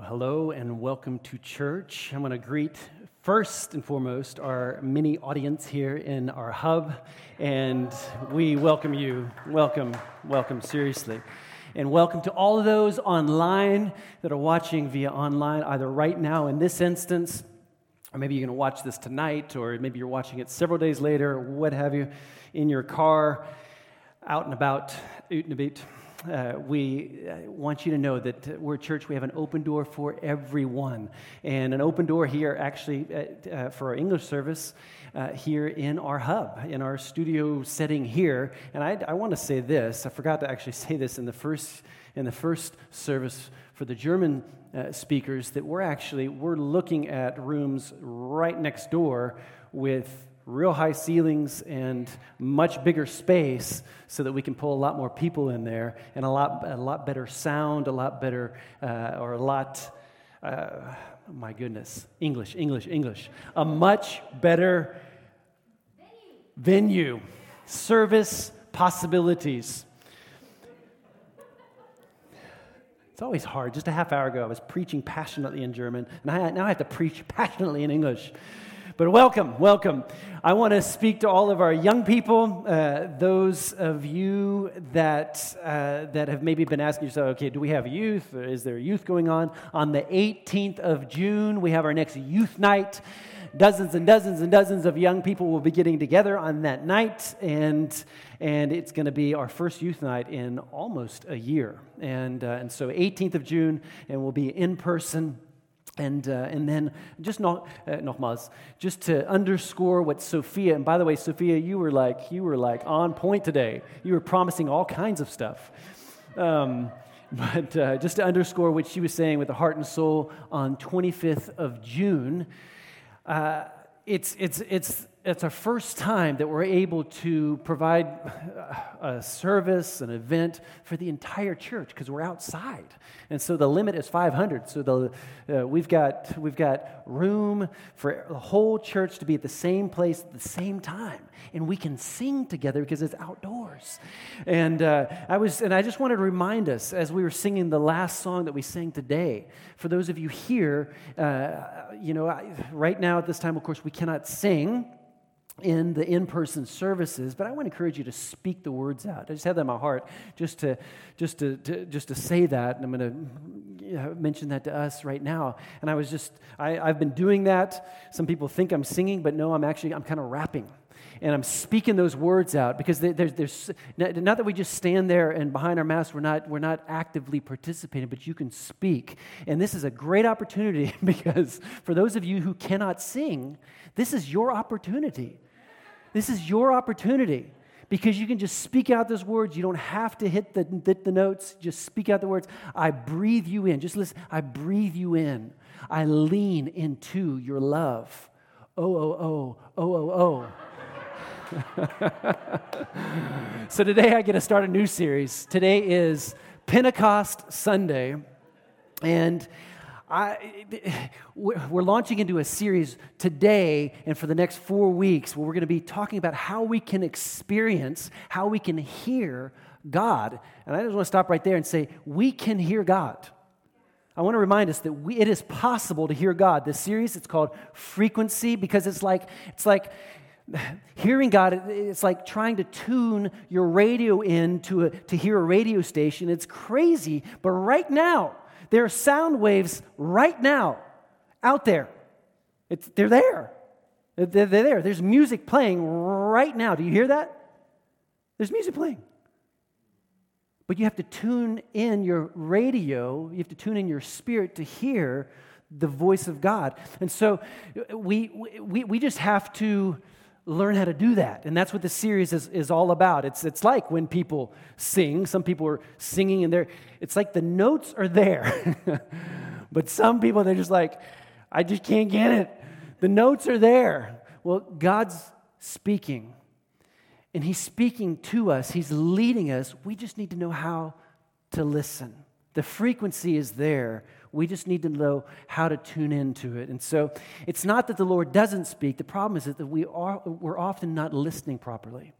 Well, hello and welcome to church. I'm going to greet first and foremost our mini audience here in our hub, and we welcome you. Welcome, welcome, seriously. And welcome to all of those online that are watching via online, either right now in this instance, or maybe you're going to watch this tonight, or maybe you're watching it several days later, what have you, in your car, out and about, out and about uh, we uh, want you to know that we're a church, we have an open door for everyone. And an open door here, actually, uh, uh, for our English service uh, here in our hub, in our studio setting here. And I, I want to say this I forgot to actually say this in the first, in the first service for the German uh, speakers that we're actually we're looking at rooms right next door with real high ceilings and much bigger space so that we can pull a lot more people in there and a lot, a lot better sound, a lot better, uh, or a lot, uh, my goodness, English, English, English. A much better venue, venue. service possibilities. It's always hard. Just a half hour ago, I was preaching passionately in German, and I, now I have to preach passionately in English. But welcome, welcome. I want to speak to all of our young people, uh, those of you that, uh, that have maybe been asking yourself, okay, do we have youth? Is there youth going on? On the 18th of June, we have our next youth night. Dozens and dozens and dozens of young people will be getting together on that night, and, and it's going to be our first youth night in almost a year. And, uh, and so, 18th of June, and we'll be in person. And, uh, and then just noch, uh, nochmals, just to underscore what Sophia, and by the way, Sophia, you were like, you were like on point today. You were promising all kinds of stuff. Um, but uh, just to underscore what she was saying with the heart and soul on 25th of June, uh, it's, it's, it's it's our first time that we're able to provide a service, an event for the entire church because we're outside. And so the limit is 500. So the, uh, we've, got, we've got room for the whole church to be at the same place at the same time. And we can sing together because it's outdoors. And, uh, I, was, and I just wanted to remind us as we were singing the last song that we sang today, for those of you here, uh, you know, right now at this time, of course, we cannot sing in the in-person services but i want to encourage you to speak the words out. I just have that in my heart just to just to, to just to say that and i'm going to mention that to us right now. And i was just I, i've been doing that. Some people think i'm singing but no i'm actually i'm kind of rapping. And I'm speaking those words out because there's, there's not that we just stand there and behind our masks, we're not, we're not actively participating, but you can speak. And this is a great opportunity because for those of you who cannot sing, this is your opportunity this is your opportunity because you can just speak out those words. You don't have to hit the, hit the notes. Just speak out the words. I breathe you in. Just listen. I breathe you in. I lean into your love. Oh, oh, oh, oh, oh, oh. so today I get to start a new series. Today is Pentecost Sunday. And I, we're launching into a series today and for the next four weeks where we're going to be talking about how we can experience, how we can hear God. And I just want to stop right there and say, we can hear God. I want to remind us that we, it is possible to hear God. This series, it's called Frequency because it's like, it's like hearing God, it's like trying to tune your radio in to, a, to hear a radio station. It's crazy, but right now, there are sound waves right now out there. It's, they're there. They're, they're there. There's music playing right now. Do you hear that? There's music playing. But you have to tune in your radio, you have to tune in your spirit to hear the voice of God. And so we, we, we just have to learn how to do that. And that's what this series is, is all about. It's, it's like when people sing, some people are singing and they're, it's like the notes are there. but some people, they're just like, I just can't get it. The notes are there. Well, God's speaking. And He's speaking to us, He's leading us. We just need to know how to listen. The frequency is there. We just need to know how to tune into it. And so it's not that the Lord doesn't speak. The problem is that we are, we're often not listening properly.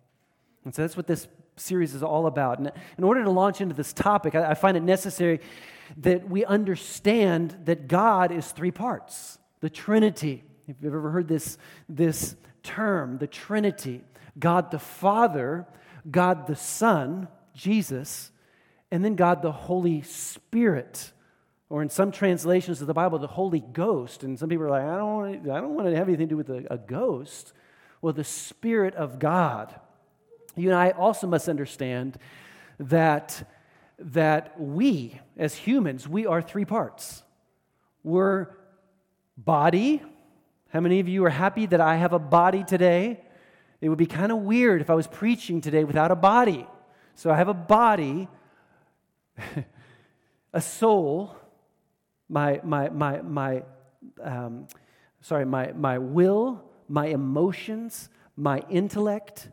And so that's what this series is all about. And in order to launch into this topic, I, I find it necessary that we understand that God is three parts the Trinity. If you've ever heard this, this term, the Trinity God the Father, God the Son, Jesus, and then God the Holy Spirit. Or in some translations of the Bible, the Holy Ghost. And some people are like, I don't want to, I don't want to have anything to do with a, a ghost. Well, the Spirit of God. You and I also must understand that, that we, as humans, we are three parts. We're body. How many of you are happy that I have a body today? It would be kind of weird if I was preaching today without a body. So I have a body, a soul, my, my, my, my um, sorry, my, my will, my emotions, my intellect.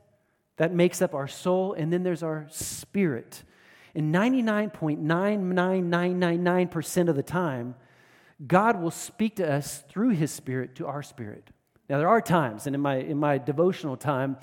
That makes up our soul. And then there's our spirit. And 99.99999% of the time, God will speak to us through his spirit to our spirit. Now, there are times, and in my, in my devotional time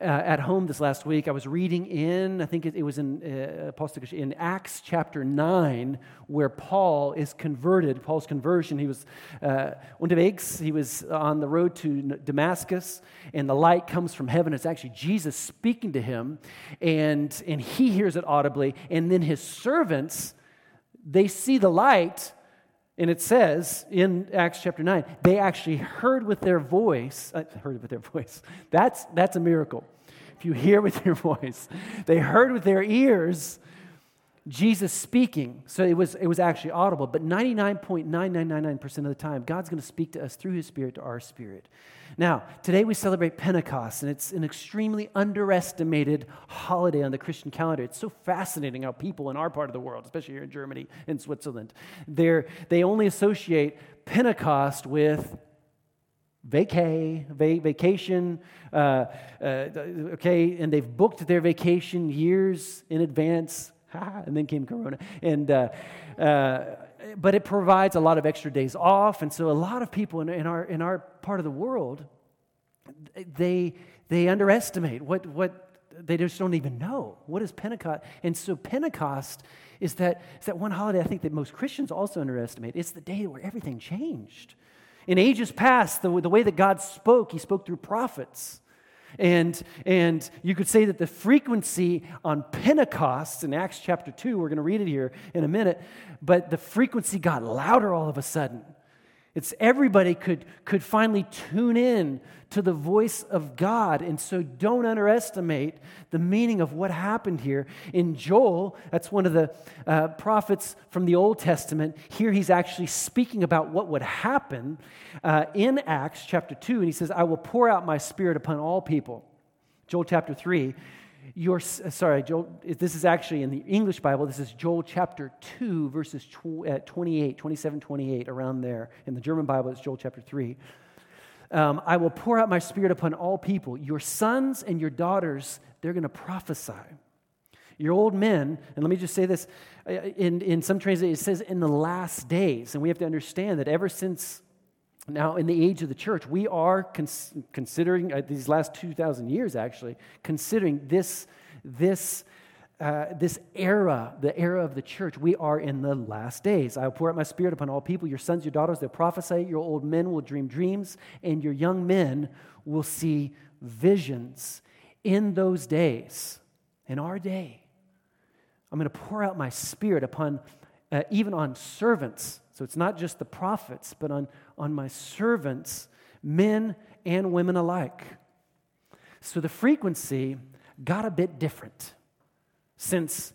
uh, at home this last week, I was reading in, I think it, it was in, uh, in Acts chapter 9, where Paul is converted. Paul's conversion, he was uh, unterwegs, he was on the road to Damascus, and the light comes from heaven. It's actually Jesus speaking to him, and, and he hears it audibly, and then his servants, they see the light and it says in Acts chapter 9, they actually heard with their voice, uh, heard with their voice. That's, that's a miracle. If you hear with your voice, they heard with their ears Jesus speaking. So it was, it was actually audible. But 99.9999% of the time, God's going to speak to us through his spirit to our spirit. Now, today we celebrate Pentecost, and it's an extremely underestimated holiday on the Christian calendar. It's so fascinating how people in our part of the world, especially here in Germany and Switzerland, they they only associate Pentecost with vacay, va- vacation, uh, uh, okay, and they've booked their vacation years in advance, and then came Corona. And, uh, uh, but it provides a lot of extra days off. And so a lot of people in, in, our, in our part of the world, they, they underestimate what, what they just don't even know. What is Pentecost? And so Pentecost is that, is that one holiday I think that most Christians also underestimate. It's the day where everything changed. In ages past, the, the way that God spoke, He spoke through prophets. And, and you could say that the frequency on Pentecost in Acts chapter 2, we're going to read it here in a minute, but the frequency got louder all of a sudden. It's everybody could, could finally tune in to the voice of God. And so don't underestimate the meaning of what happened here. In Joel, that's one of the uh, prophets from the Old Testament, here he's actually speaking about what would happen uh, in Acts chapter 2. And he says, I will pour out my spirit upon all people. Joel chapter 3 your, uh, sorry, Joel, this is actually in the English Bible, this is Joel chapter 2, verses uh, 28, 27, 28, around there. In the German Bible, it's Joel chapter 3. Um, I will pour out my spirit upon all people. Your sons and your daughters, they're going to prophesy. Your old men, and let me just say this uh, in, in some translations, it says in the last days. And we have to understand that ever since now, in the age of the church, we are cons- considering, uh, these last 2,000 years actually, considering this, this, uh, this era, the era of the church. We are in the last days. I will pour out my spirit upon all people. Your sons, your daughters, they'll prophesy. Your old men will dream dreams, and your young men will see visions. In those days, in our day, I'm going to pour out my spirit upon, uh, even on servants so it's not just the prophets, but on, on my servants, men and women alike. So the frequency got a bit different since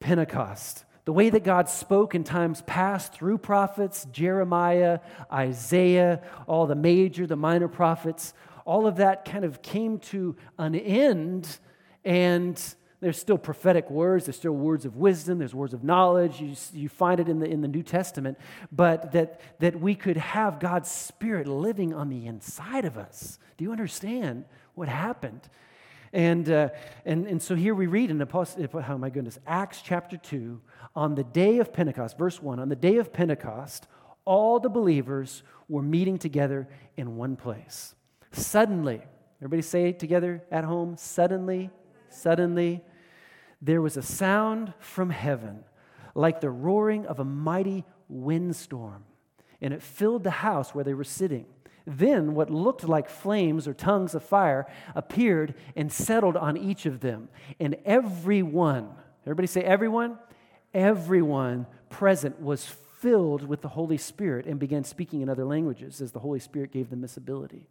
Pentecost. The way that God spoke in times past through prophets, Jeremiah, Isaiah, all the major, the minor prophets, all of that kind of came to an end and there's still prophetic words, there's still words of wisdom, there's words of knowledge. You, you find it in the, in the New Testament. But that, that we could have God's Spirit living on the inside of us. Do you understand what happened? And, uh, and, and so here we read in Apostle, oh my goodness, Acts chapter 2, on the day of Pentecost, verse 1, on the day of Pentecost, all the believers were meeting together in one place. Suddenly, everybody say together at home, suddenly suddenly, there was a sound from heaven like the roaring of a mighty windstorm, and it filled the house where they were sitting. Then what looked like flames or tongues of fire appeared and settled on each of them. And everyone, everybody say everyone? Everyone present was filled with the Holy Spirit and began speaking in other languages as the Holy Spirit gave them this ability.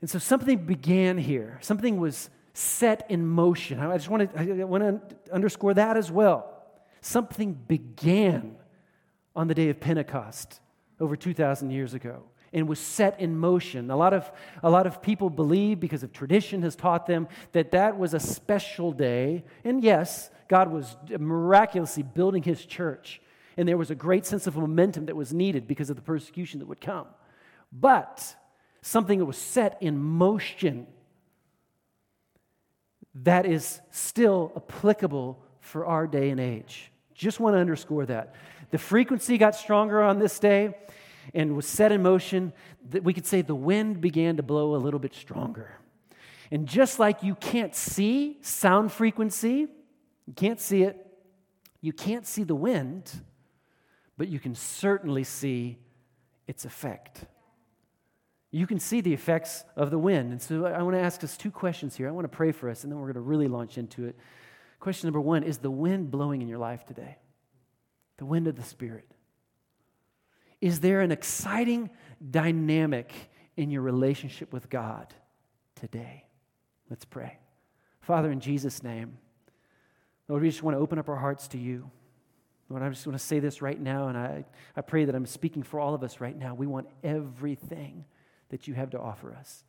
And so something began here. Something was set in motion. I just want to, I want to underscore that as well. Something began on the day of Pentecost over 2,000 years ago and was set in motion. A lot, of, a lot of people believe, because of tradition has taught them, that that was a special day. And yes, God was miraculously building his church, and there was a great sense of momentum that was needed because of the persecution that would come. But something that was set in motion that is still applicable for our day and age. Just want to underscore that. The frequency got stronger on this day and was set in motion. That we could say the wind began to blow a little bit stronger. And just like you can't see sound frequency, you can't see it, you can't see the wind, but you can certainly see its effect you can see the effects of the wind. And so I want to ask us two questions here. I want to pray for us, and then we're going to really launch into it. Question number one Is the wind blowing in your life today? The wind of the Spirit. Is there an exciting dynamic in your relationship with God today? Let's pray. Father, in Jesus' name, Lord, we just want to open up our hearts to you. Lord, I just want to say this right now, and I, I pray that I'm speaking for all of us right now. We want everything that you have to offer us.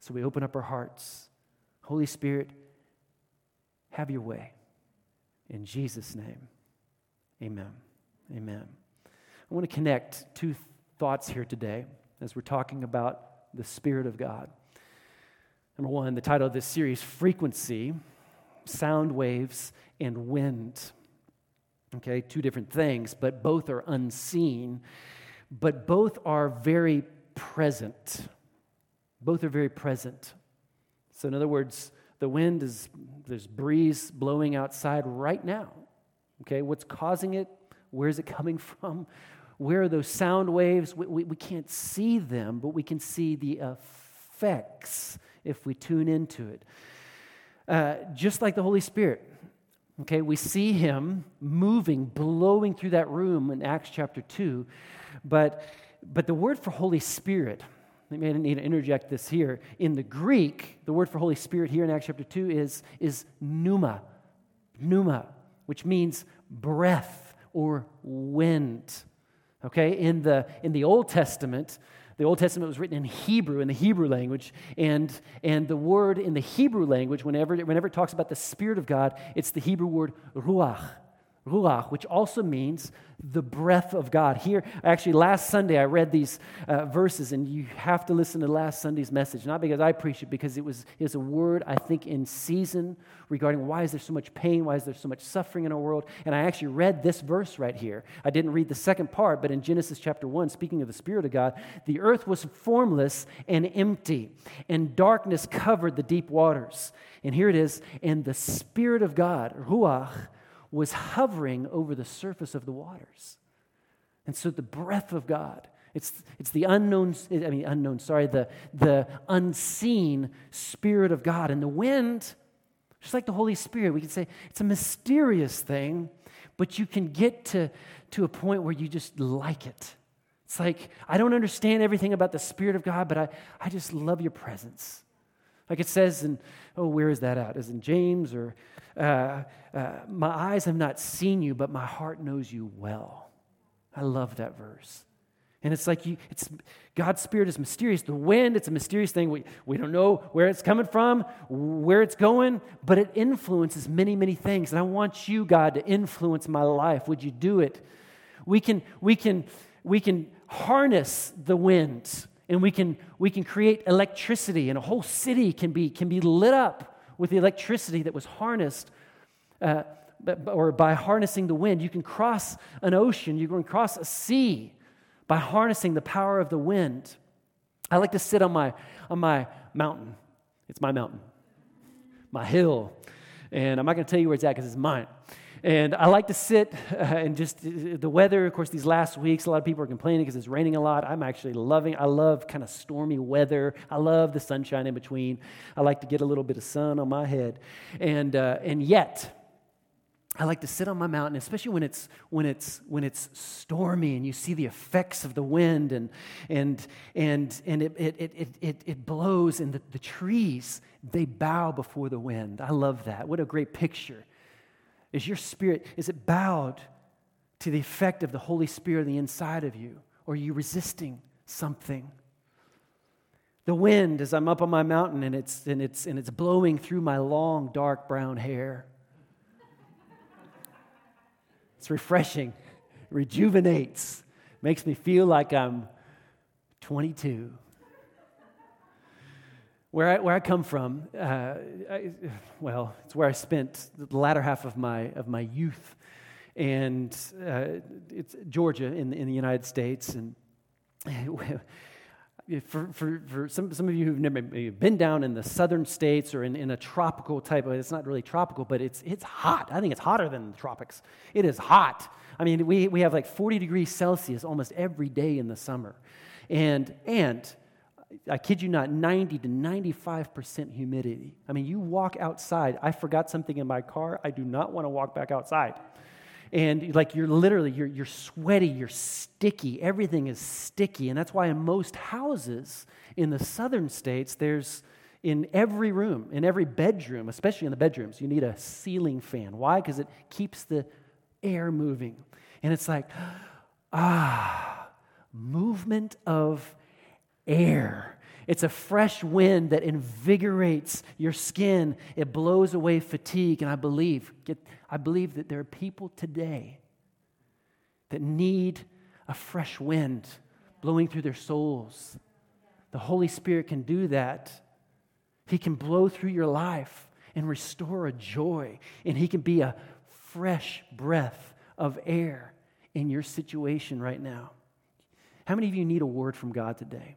So we open up our hearts. Holy Spirit, have your way. In Jesus' name, amen. Amen. I want to connect two thoughts here today as we're talking about the Spirit of God. Number one, the title of this series Frequency, Sound Waves, and Wind. Okay, two different things, but both are unseen, but both are very present. Both are very present. So, in other words, the wind is, there's breeze blowing outside right now. Okay, what's causing it? Where is it coming from? Where are those sound waves? We, we, we can't see them, but we can see the effects if we tune into it. Uh, just like the Holy Spirit. Okay, we see him moving, blowing through that room in Acts chapter 2, but but the word for Holy Spirit, I need to interject this here. In the Greek, the word for Holy Spirit here in Acts chapter 2 is, is pneuma, pneuma, which means breath or wind. Okay, in the, in the Old Testament, the Old Testament was written in Hebrew, in the Hebrew language, and, and the word in the Hebrew language, whenever, whenever it talks about the Spirit of God, it's the Hebrew word ruach ruach, which also means the breath of God. Here, actually, last Sunday I read these uh, verses, and you have to listen to last Sunday's message, not because I preached it, because it was is a word I think in season regarding why is there so much pain, why is there so much suffering in our world. And I actually read this verse right here. I didn't read the second part, but in Genesis chapter one, speaking of the Spirit of God, the earth was formless and empty, and darkness covered the deep waters. And here it is, and the Spirit of God, ruach was hovering over the surface of the waters. And so the breath of God, it's, it's the unknown, I mean, unknown, sorry, the, the unseen Spirit of God. And the wind, just like the Holy Spirit, we can say it's a mysterious thing, but you can get to, to a point where you just like it. It's like, I don't understand everything about the Spirit of God, but I, I just love your presence. Like it says in, oh, where is that at? Is in James or uh, uh, my eyes have not seen you, but my heart knows you well. I love that verse. And it's like you, it's God's spirit is mysterious. The wind, it's a mysterious thing. We, we don't know where it's coming from, where it's going, but it influences many, many things. And I want you, God, to influence my life. Would you do it? We can, we can, we can harness the wind and we can, we can create electricity, and a whole city can be, can be lit up with the electricity that was harnessed, uh, or by harnessing the wind. You can cross an ocean, you can cross a sea by harnessing the power of the wind. I like to sit on my, on my mountain. It's my mountain. my hill. And I'm not going to tell you where it's at because it's mine. And I like to sit uh, and just uh, the weather, of course, these last weeks, a lot of people are complaining because it's raining a lot. I'm actually loving, I love kind of stormy weather. I love the sunshine in between. I like to get a little bit of sun on my head. And, uh, and yet, I like to sit on my mountain, especially when it's, when it's, when it's stormy and you see the effects of the wind and, and, and, and it, it, it, it, it blows and the, the trees, they bow before the wind. I love that. What a great picture. Is your spirit, is it bowed to the effect of the Holy Spirit on the inside of you? Or are you resisting something? The wind, as I'm up on my mountain and it's, and it's, and it's blowing through my long, dark brown hair. It's refreshing, rejuvenates, makes me feel like I'm 22 where I, where I come from, uh, I, well, it's where I spent the latter half of my, of my youth. And uh, it's Georgia in, in the United States. And for, for, for some, some of you who've never been down in the southern states or in, in a tropical type of, it's not really tropical, but it's, it's hot. I think it's hotter than the tropics. It is hot. I mean, we, we have like 40 degrees Celsius almost every day in the summer. And, and I kid you not, 90 to 95% humidity. I mean, you walk outside. I forgot something in my car. I do not want to walk back outside. And like you're literally, you're, you're sweaty, you're sticky, everything is sticky. And that's why in most houses in the southern states, there's in every room, in every bedroom, especially in the bedrooms, you need a ceiling fan. Why? Because it keeps the air moving. And it's like, ah, movement of air. It's a fresh wind that invigorates your skin. It blows away fatigue. And I believe, get, I believe that there are people today that need a fresh wind blowing through their souls. The Holy Spirit can do that. He can blow through your life and restore a joy. And He can be a fresh breath of air in your situation right now. How many of you need a word from God today?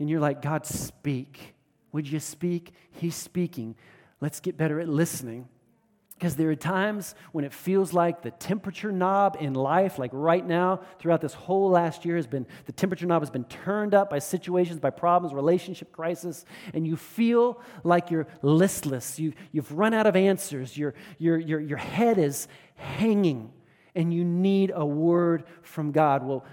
And you're like, God, speak. Would you speak? He's speaking. Let's get better at listening. Because there are times when it feels like the temperature knob in life, like right now, throughout this whole last year, has been the temperature knob has been turned up by situations, by problems, relationship crisis, and you feel like you're listless. You, you've run out of answers. Your, your, your, your head is hanging, and you need a word from God. Well,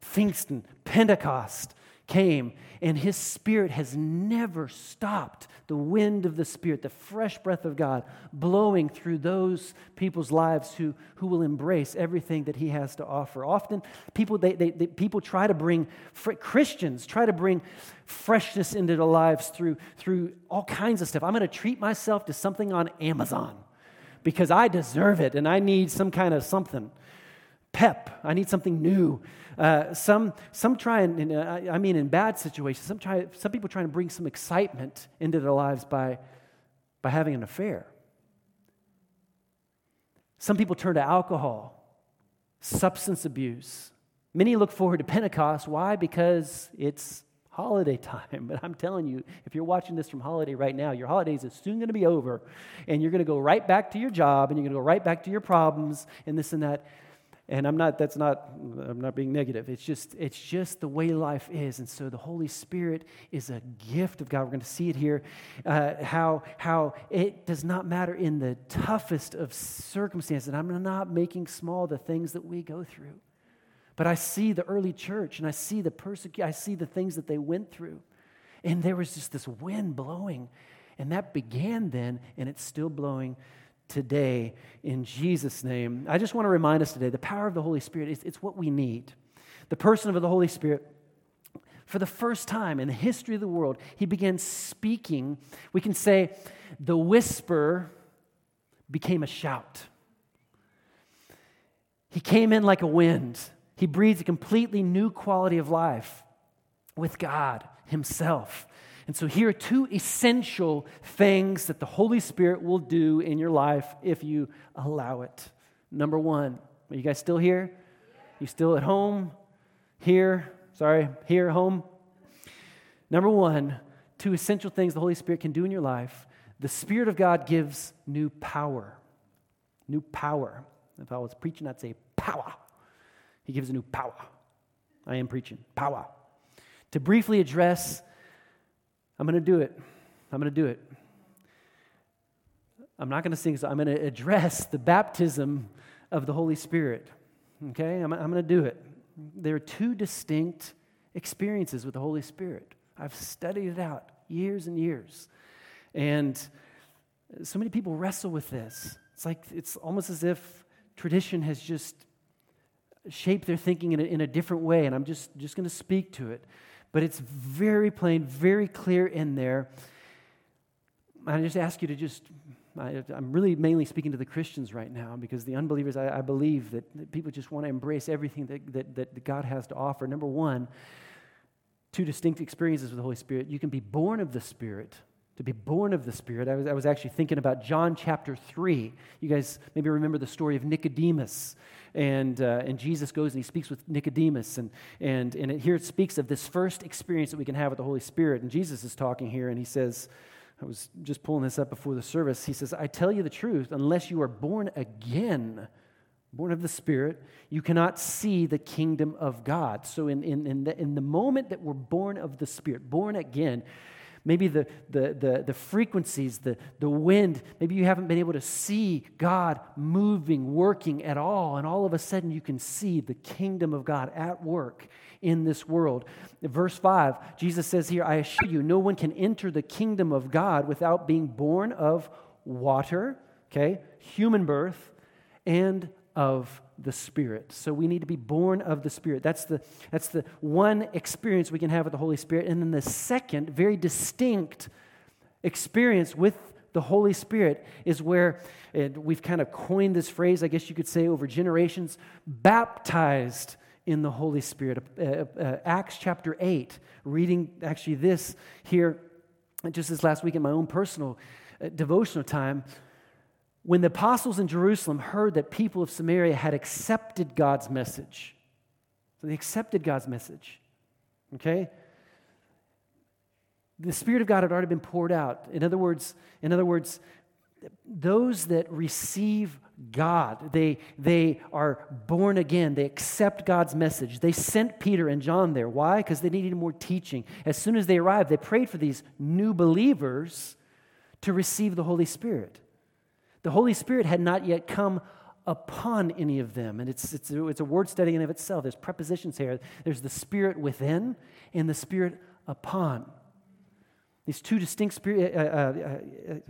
Pfingsten, Pentecost, came, and his spirit has never stopped. The wind of the spirit, the fresh breath of God, blowing through those people's lives who, who will embrace everything that he has to offer. Often, people, they, they, they people try to bring, Christians try to bring freshness into their lives through, through all kinds of stuff. I'm going to treat myself to something on Amazon because I deserve it and I need some kind of something pep. I need something new. Uh, some, some try and, uh, I mean, in bad situations, some, try, some people try to bring some excitement into their lives by, by having an affair. Some people turn to alcohol, substance abuse. Many look forward to Pentecost. Why? Because it's holiday time. But I'm telling you, if you're watching this from holiday right now, your holidays is soon going to be over, and you're going to go right back to your job, and you're going to go right back to your problems, and this and that. And I'm not, that's not, I'm not being negative. It's just, it's just the way life is. And so the Holy Spirit is a gift of God. We're going to see it here, uh, how, how it does not matter in the toughest of circumstances. And I'm not making small the things that we go through. But I see the early church and I see the persecution, I see the things that they went through. And there was just this wind blowing. And that began then, and it's still blowing today in Jesus' name. I just want to remind us today the power of the Holy Spirit is it's what we need. The person of the Holy Spirit, for the first time in the history of the world, he began speaking. We can say the whisper became a shout. He came in like a wind. He breathes a completely new quality of life with God Himself. And so, here are two essential things that the Holy Spirit will do in your life if you allow it. Number one, are you guys still here? You still at home? Here? Sorry, here, home? Number one, two essential things the Holy Spirit can do in your life The Spirit of God gives new power. New power. If I was preaching, I'd say power. He gives a new power. I am preaching power. To briefly address, I'm going to do it. I'm going to do it. I'm not going to sing, so I'm going to address the baptism of the Holy Spirit. Okay? I'm, I'm going to do it. There are two distinct experiences with the Holy Spirit. I've studied it out years and years. And so many people wrestle with this. It's like, it's almost as if tradition has just shaped their thinking in a, in a different way, and I'm just, just going to speak to it. But it's very plain, very clear in there. I just ask you to just, I, am really mainly speaking to the Christians right now because the unbelievers, I, I believe that, that, people just want to embrace everything that, that, that God has to offer. Number one, two distinct experiences with the Holy Spirit. You can be born of the Spirit to be born of the Spirit. I was, I was actually thinking about John chapter 3. You guys maybe remember the story of Nicodemus. And, uh, and Jesus goes and he speaks with Nicodemus. And, and, and it, here it speaks of this first experience that we can have with the Holy Spirit. And Jesus is talking here and he says, I was just pulling this up before the service. He says, I tell you the truth, unless you are born again, born of the Spirit, you cannot see the kingdom of God. So, in, in, in, the, in the moment that we're born of the Spirit, born again, maybe the, the, the, the, frequencies, the, the wind, maybe you haven't been able to see God moving, working at all, and all of a sudden you can see the kingdom of God at work in this world. verse 5, Jesus says here, I assure you, no one can enter the kingdom of God without being born of water, okay, human birth, and of the Spirit. So we need to be born of the Spirit. That's the, that's the one experience we can have with the Holy Spirit. And then the second, very distinct experience with the Holy Spirit is where we've kind of coined this phrase, I guess you could say, over generations baptized in the Holy Spirit. Uh, uh, Acts chapter 8, reading actually this here just this last week in my own personal uh, devotional time when the apostles in Jerusalem heard that people of Samaria had accepted God's message. So they accepted God's message. Okay? The Spirit of God had already been poured out. In other words, in other words, those that receive God, they, they are born again. They accept God's message. They sent Peter and John there. Why? Because they needed more teaching. As soon as they arrived, they prayed for these new believers to receive the Holy Spirit. The Holy Spirit had not yet come upon any of them. And it's, it's, a, it's a word study in of itself. There's prepositions here. There's the Spirit within and the Spirit upon. These two distinct, spirit, uh, uh,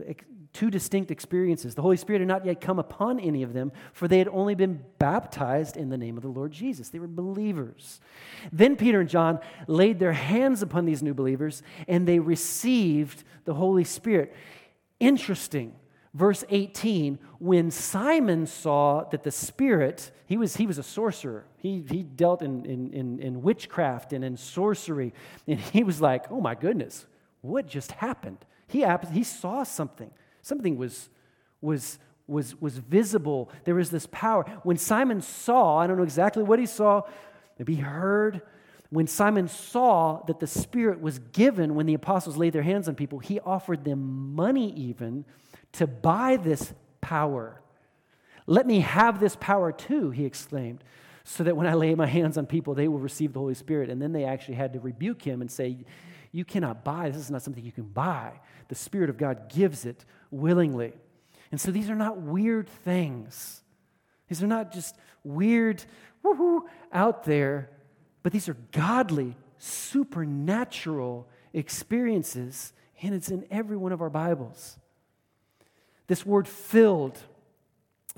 uh, two distinct experiences. The Holy Spirit had not yet come upon any of them, for they had only been baptized in the name of the Lord Jesus. They were believers. Then Peter and John laid their hands upon these new believers, and they received the Holy Spirit. Interesting verse 18, when Simon saw that the Spirit, he was, he was a sorcerer. He, he dealt in, in, in, in witchcraft and in sorcery. And he was like, oh my goodness, what just happened? He, he saw something. Something was, was, was, was visible. There was this power. When Simon saw, I don't know exactly what he saw, maybe he heard. When Simon saw that the Spirit was given when the apostles laid their hands on people, he offered them money even to buy this power. Let me have this power too, he exclaimed, so that when I lay my hands on people, they will receive the Holy Spirit. And then they actually had to rebuke him and say, You cannot buy. This is not something you can buy. The Spirit of God gives it willingly. And so these are not weird things. These are not just weird, woohoo, out there, but these are godly, supernatural experiences, and it's in every one of our Bibles. This word filled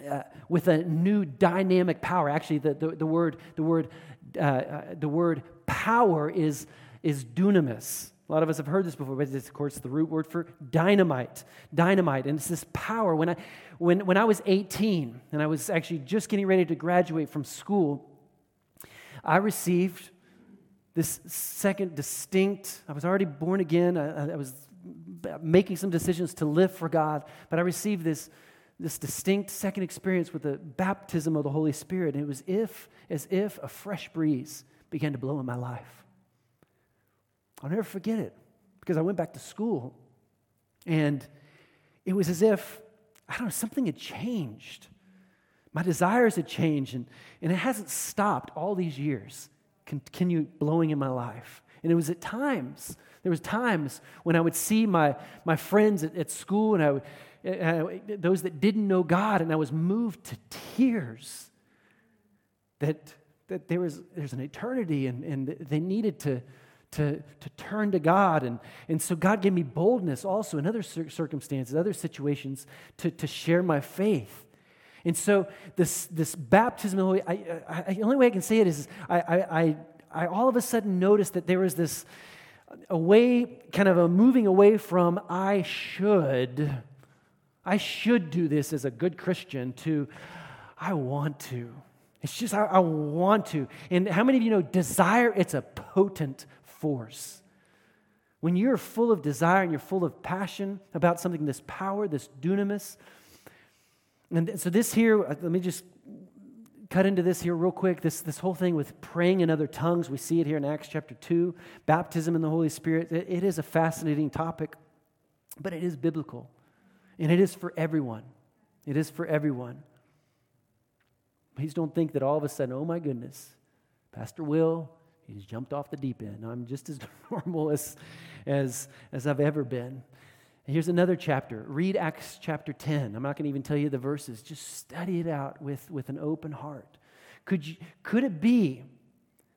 uh, with a new dynamic power. Actually, the, the, the word, the, word, uh, uh, the word power is, is dunamis. A lot of us have heard this before, but it's, of course, the root word for dynamite. Dynamite. And it's this power. When I, when, when I was 18, and I was actually just getting ready to graduate from school, I received this second distinct, I was already born again. I, I was making some decisions to live for God, but I received this, this distinct second experience with the baptism of the Holy Spirit. And it was if, as if a fresh breeze began to blow in my life. I'll never forget it because I went back to school and it was as if, I don't know, something had changed. My desires had changed, and, and it hasn't stopped all these years, continue blowing in my life. And it was at times, there was times when I would see my, my friends at, at school and I would, uh, those that didn't know God, and I was moved to tears that, that there was there's an eternity and, and they needed to, to, to turn to God. And, and so God gave me boldness also in other circumstances, other situations to, to share my faith. And so this, this baptism, I, I, I, the only way I can say it is I, I, I all of a sudden noticed that there was this away, kind of a moving away from I should, I should do this as a good Christian to I want to. It's just I, I want to. And how many of you know desire? It's a potent force. When you're full of desire and you're full of passion about something, this power, this dunamis. And so, this here, uh, let me just cut into this here real quick. This, this whole thing with praying in other tongues, we see it here in Acts chapter 2. Baptism in the Holy Spirit, it, it is a fascinating topic, but it is biblical. And it is for everyone. It is for everyone. Please don't think that all of a sudden, oh my goodness, Pastor Will, he's jumped off the deep end. I'm just as normal as, as, as I've ever been. Here's another chapter. Read Acts chapter 10. I'm not going to even tell you the verses. Just study it out with, with an open heart. Could, you, could it be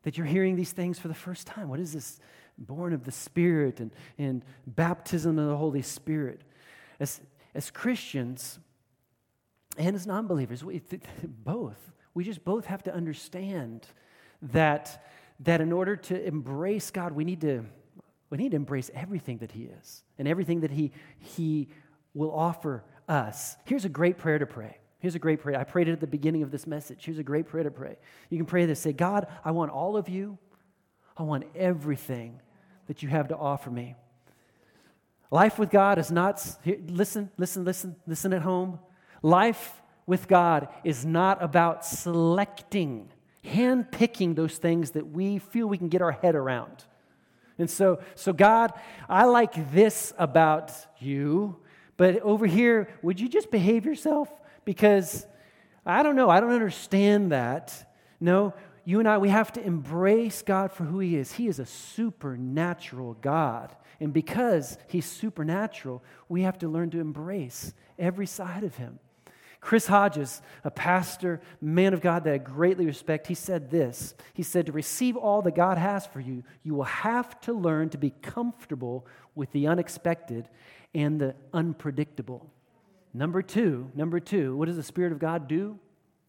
that you're hearing these things for the first time? What is this? Born of the Spirit and, and baptism of the Holy Spirit. As, as Christians and as non believers, both, we just both have to understand that, that in order to embrace God, we need to we need to embrace everything that He is and everything that He, he will offer us. Here's a great prayer to pray. Here's a great prayer. I prayed it at the beginning of this message. Here's a great prayer to pray. You can pray this say, God, I want all of you. I want everything that you have to offer me. Life with God is not, listen, listen, listen, listen at home. Life with God is not about selecting, handpicking those things that we feel we can get our head around. And so, so God, I like this about you, but over here, would you just behave yourself? Because I don't know, I don't understand that. No, you and I, we have to embrace God for who He is. He is a supernatural God. And because He's supernatural, we have to learn to embrace every side of Him. Chris Hodges, a pastor, man of God that I greatly respect, he said this. He said, To receive all that God has for you, you will have to learn to be comfortable with the unexpected and the unpredictable. Number two, number two, what does the Spirit of God do?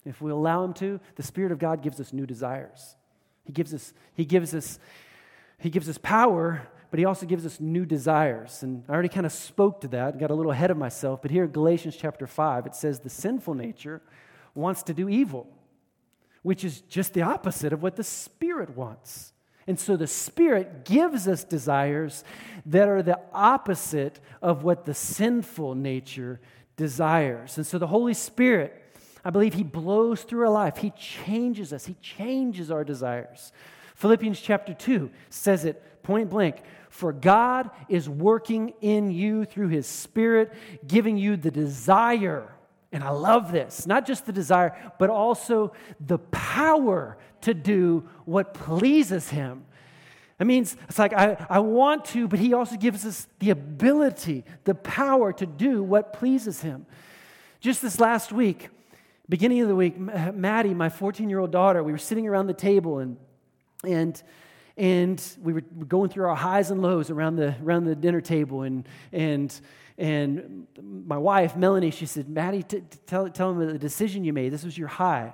If we allow Him to, the Spirit of God gives us new desires. He gives us, He gives us, He gives us power but he also gives us new desires. And I already kind of spoke to that, and got a little ahead of myself. But here in Galatians chapter 5, it says the sinful nature wants to do evil, which is just the opposite of what the Spirit wants. And so the Spirit gives us desires that are the opposite of what the sinful nature desires. And so the Holy Spirit, I believe He blows through our life. He changes us, He changes our desires. Philippians chapter 2 says it point blank for God is working in you through His Spirit, giving you the desire. And I love this, not just the desire, but also the power to do what pleases Him. That means it's like I, I want to, but He also gives us the ability, the power to do what pleases Him. Just this last week, beginning of the week, Maddie, my 14 year old daughter, we were sitting around the table and, and and we were going through our highs and lows around the, around the dinner table. And, and, and my wife, Melanie, she said, Maddie, t- t- tell, tell him the decision you made. This was your high.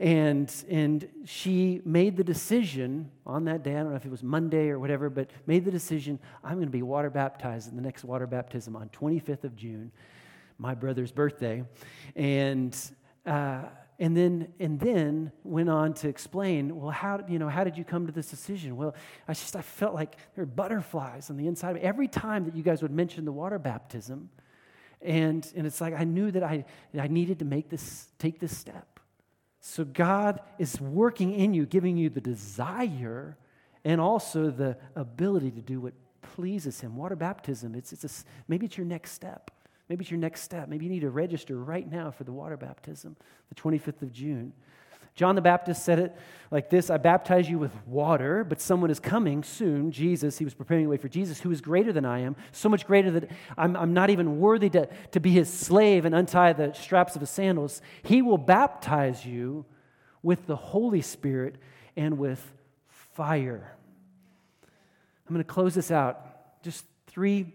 And, and she made the decision on that day, I don't know if it was Monday or whatever, but made the decision I'm going to be water baptized in the next water baptism on 25th of June, my brother's birthday. And uh, and then, and then went on to explain, well, how, you know, how did you come to this decision? Well, I just, I felt like there were butterflies on the inside of me. Every time that you guys would mention the water baptism, and, and it's like I knew that I, I needed to make this, take this step. So God is working in you, giving you the desire and also the ability to do what pleases Him. Water baptism, it's, it's a, maybe it's your next step Maybe it's your next step. Maybe you need to register right now for the water baptism, the 25th of June. John the Baptist said it like this I baptize you with water, but someone is coming soon, Jesus. He was preparing the way for Jesus, who is greater than I am, so much greater that I'm, I'm not even worthy to, to be his slave and untie the straps of his sandals. He will baptize you with the Holy Spirit and with fire. I'm going to close this out. Just three,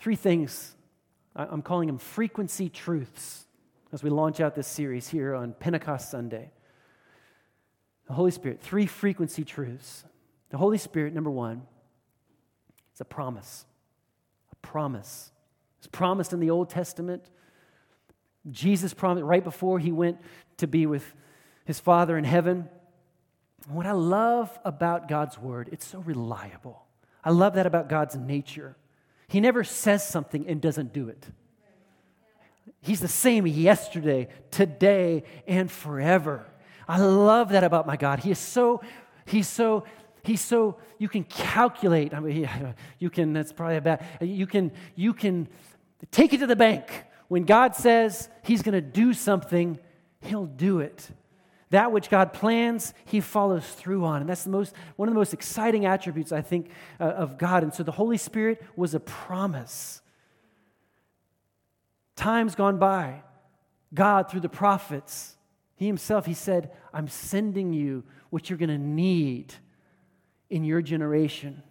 three things. I'm calling them frequency truths as we launch out this series here on Pentecost Sunday. The Holy Spirit, three frequency truths. The Holy Spirit, number one, is a promise. A promise. It's promised in the Old Testament. Jesus promised right before he went to be with his Father in heaven. What I love about God's Word, it's so reliable. I love that about God's nature. He never says something and doesn't do it. He's the same yesterday, today, and forever. I love that about my God. He is so, he's so, he's so, you can calculate. I mean, you can, that's probably a bad, you can, you can take it to the bank. When God says he's going to do something, he'll do it. That which God plans, he follows through on. And that's the most, one of the most exciting attributes, I think, uh, of God. And so the Holy Spirit was a promise times gone by, God, through the prophets, He Himself, He said, I'm sending you what you're going to need in your generation.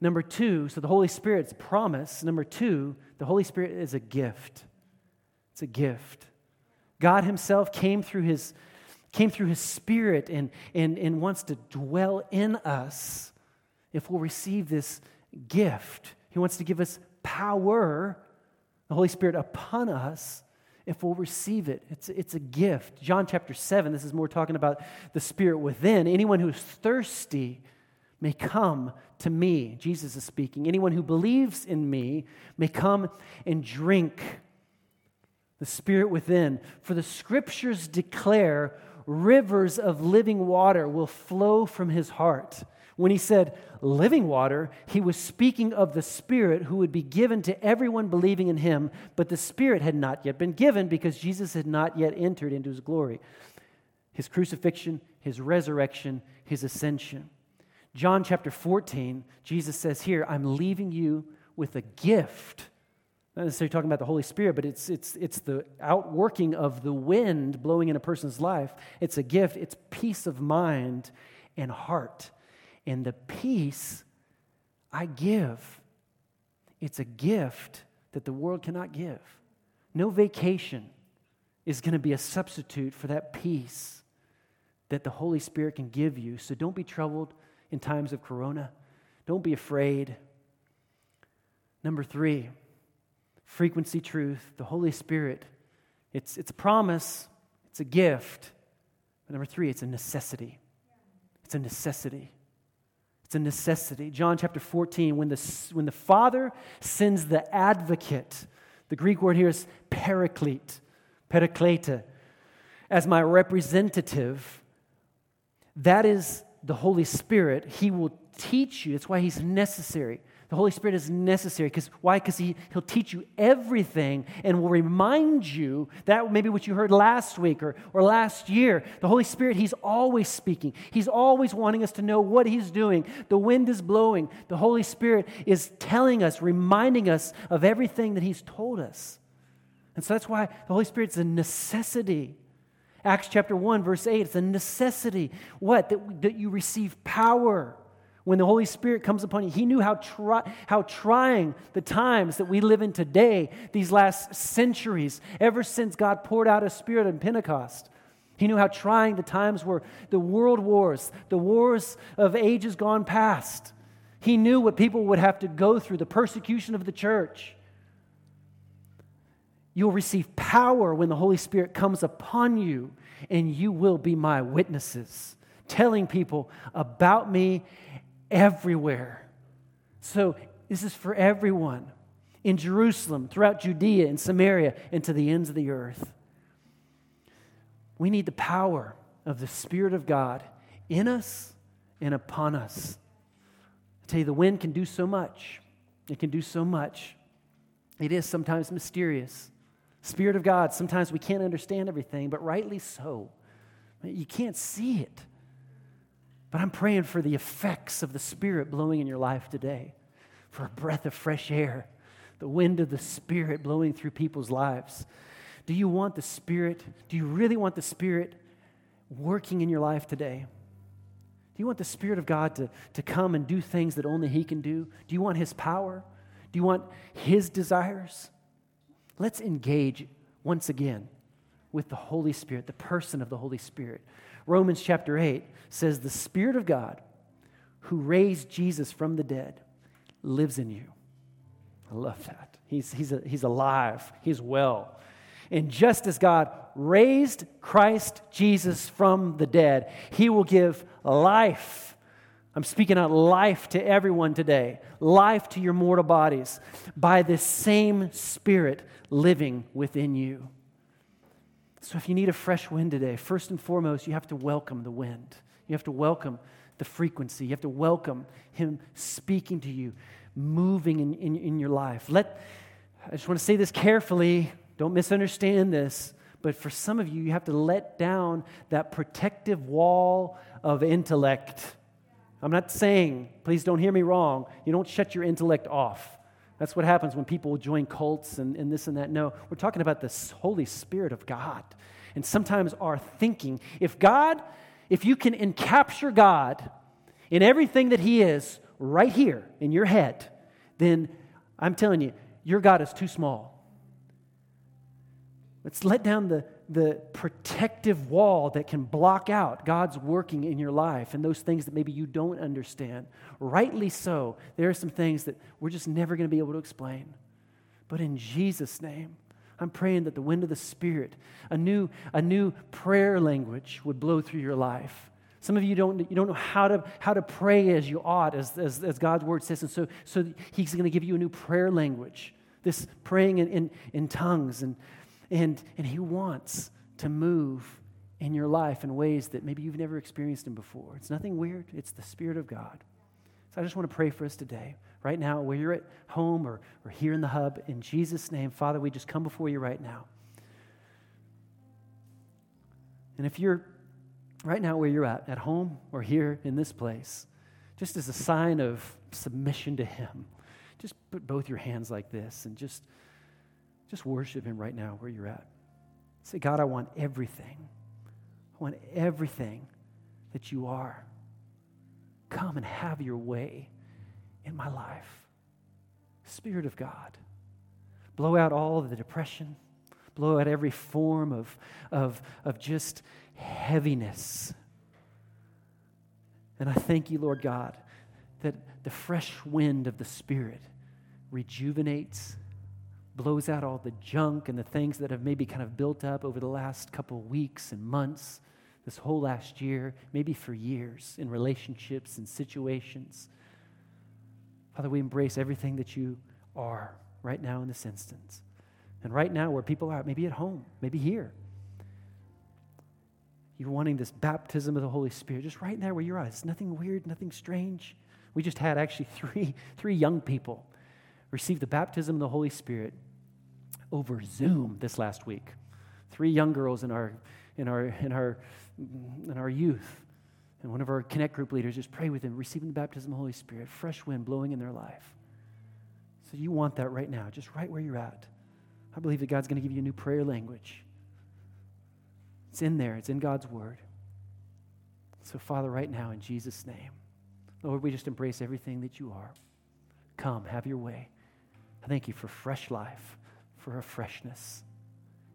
Number two, so the Holy Spirit's promise. Number two, the Holy Spirit is a gift. It's a gift. God Himself came through His, came through His Spirit and, and, and wants to dwell in us if we'll receive this gift. He wants to give us power the Holy Spirit upon us if we'll receive it. It's, it's a gift. John chapter 7, this is more talking about the Spirit within. Anyone who is thirsty may come to me. Jesus is speaking. Anyone who believes in me may come and drink the Spirit within. For the scriptures declare rivers of living water will flow from his heart. When he said living water, he was speaking of the Spirit who would be given to everyone believing in him, but the Spirit had not yet been given because Jesus had not yet entered into his glory. His crucifixion, his resurrection, his ascension. John chapter 14, Jesus says here, I'm leaving you with a gift. Not necessarily talking about the Holy Spirit, but it's, it's, it's the outworking of the wind blowing in a person's life. It's a gift, it's peace of mind and heart. And the peace I give, it's a gift that the world cannot give. No vacation is going to be a substitute for that peace that the Holy Spirit can give you. So don't be troubled in times of corona. Don't be afraid. Number three, frequency truth, the Holy Spirit. It's, it's a promise, it's a gift. But number three, it's a necessity. It's a necessity. It's a necessity. John chapter 14, when the, when the Father sends the advocate, the Greek word here is paraclete, paraklete, as my representative, that is the Holy Spirit. He will teach you. That's why he's necessary. The Holy Spirit is necessary. Because why? Because he, He'll teach you everything and will remind you that maybe what you heard last week or, or last year. The Holy Spirit, He's always speaking. He's always wanting us to know what He's doing. The wind is blowing. The Holy Spirit is telling us, reminding us of everything that He's told us. And so that's why the Holy Spirit's a necessity. Acts chapter 1, verse 8, it's a necessity. What? That, that you receive power when the Holy Spirit comes upon you. He knew how, how trying the times that we live in today, these last centuries, ever since God poured out His spirit in Pentecost. He knew how trying the times were the world wars, the wars of ages gone past. He knew what people would have to go through, the persecution of the church. You'll receive power when the Holy Spirit comes upon you, and you will be my witnesses, telling people about me everywhere. So, this is for everyone in Jerusalem, throughout Judea and Samaria, and to the ends of the earth. We need the power of the Spirit of God in us and upon us. I tell you, the wind can do so much. It can do so much. It is sometimes mysterious. Spirit of God, sometimes we can't understand everything, but rightly so. You can't see it. But I'm praying for the effects of the Spirit blowing in your life today, for a breath of fresh air, the wind of the Spirit blowing through people's lives. Do you want the Spirit? Do you really want the Spirit working in your life today? Do you want the Spirit of God to, to come and do things that only He can do? Do you want His power? Do you want His desires? Let's engage once again with the Holy Spirit, the person of the Holy Spirit. Romans chapter 8 says, The Spirit of God who raised Jesus from the dead lives in you. I love that. He's, he's, a, he's alive, he's well. And just as God raised Christ Jesus from the dead, he will give life. I'm speaking out life to everyone today, life to your mortal bodies by this same Spirit living within you. So, if you need a fresh wind today, first and foremost, you have to welcome the wind. You have to welcome the frequency. You have to welcome Him speaking to you, moving in, in, in your life. Let, I just want to say this carefully. Don't misunderstand this. But for some of you, you have to let down that protective wall of intellect. I'm not saying, please don't hear me wrong, you don't shut your intellect off. That's what happens when people join cults and, and this and that. No, we're talking about the Holy Spirit of God. And sometimes our thinking, if God, if you can encapture God in everything that He is right here in your head, then I'm telling you, your God is too small. Let's let down the, the protective wall that can block out God's working in your life and those things that maybe you don't understand. Rightly so, there are some things that we're just never going to be able to explain. But in Jesus' name, I'm praying that the wind of the Spirit, a new, a new prayer language would blow through your life. Some of you don't, you don't know how to, how to pray as you ought, as, as, as God's word says. And so, so He's going to give you a new prayer language. This praying in, in, in tongues and and, and He wants to move in your life in ways that maybe you've never experienced Him before. It's nothing weird, it's the Spirit of God. So I just want to pray for us today. Right now, where you're at home or, or here in the hub, in Jesus' name, Father, we just come before you right now. And if you're right now where you're at, at home or here in this place, just as a sign of submission to Him, just put both your hands like this and just just worship Him right now where you're at. Say, God, I want everything. I want everything that you are. Come and have your way in my life. Spirit of God, blow out all the depression, blow out every form of, of, of just heaviness. And I thank you, Lord God, that the fresh wind of the Spirit rejuvenates blows out all the junk and the things that have maybe kind of built up over the last couple weeks and months, this whole last year, maybe for years in relationships and situations. Father, we embrace everything that you are right now in this instance. And right now, where people are, maybe at home, maybe here, you're wanting this baptism of the Holy Spirit, just right there where you're. It's nothing weird, nothing strange. We just had actually three, three young people receive the baptism of the Holy Spirit over Zoom this last week. Three young girls in our, in our, in our, in our youth. And one of our Connect group leaders just pray with them, receiving the baptism of the Holy Spirit, fresh wind blowing in their life. So you want that right now, just right where you're at. I believe that God's going to give you a new prayer language. It's in there, it's in God's word. So, Father, right now, in Jesus' name, Lord, we just embrace everything that you are. Come, have your way. I thank you for fresh life for a freshness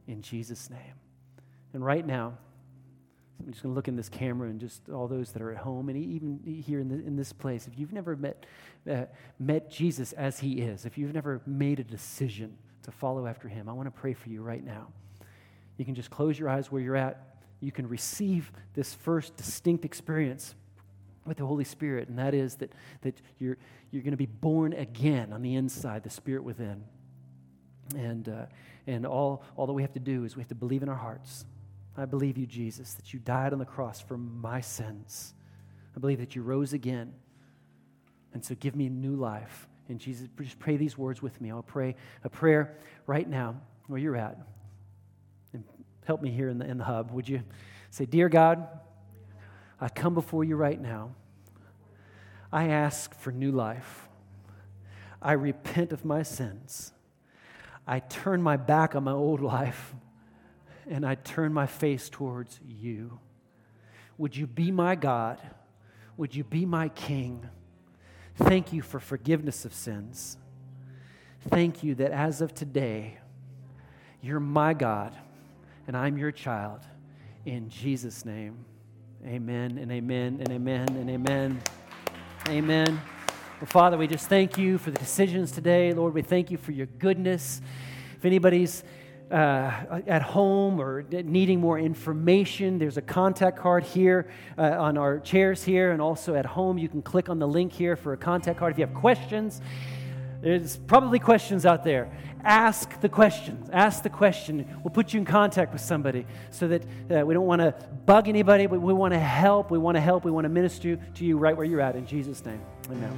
in Jesus' name. And right now, I'm just going to look in this camera and just all those that are at home and even here in, the, in this place. If you've never met, uh, met Jesus as he is, if you've never made a decision to follow after him, I want to pray for you right now. You can just close your eyes where you're at. You can receive this first distinct experience with the Holy Spirit, and that is that, that you're, you're going to be born again on the inside, the Spirit within. And, uh, and all, all that we have to do is we have to believe in our hearts. I believe you, Jesus, that you died on the cross for my sins. I believe that you rose again. And so give me a new life And Jesus, just pray these words with me. I'll pray a prayer right now where you're at. And help me here in the, in the hub. Would you say, Dear God, I come before you right now. I ask for new life. I repent of my sins. I turn my back on my old life and I turn my face towards you. Would you be my God? Would you be my King? Thank you for forgiveness of sins. Thank you that as of today, you're my God and I'm your child. In Jesus' name, amen and amen and amen and amen. Amen. Well, Father, we just thank you for the decisions today. Lord, we thank you for your goodness. If anybody's uh, at home or needing more information, there's a contact card here uh, on our chairs here, and also at home, you can click on the link here for a contact card. If you have questions, there's probably questions out there. Ask the questions. Ask the question. We'll put you in contact with somebody so that uh, we don't want to bug anybody, but we want to help. We want to help. We want to minister to you right where you're at. In Jesus' name, amen.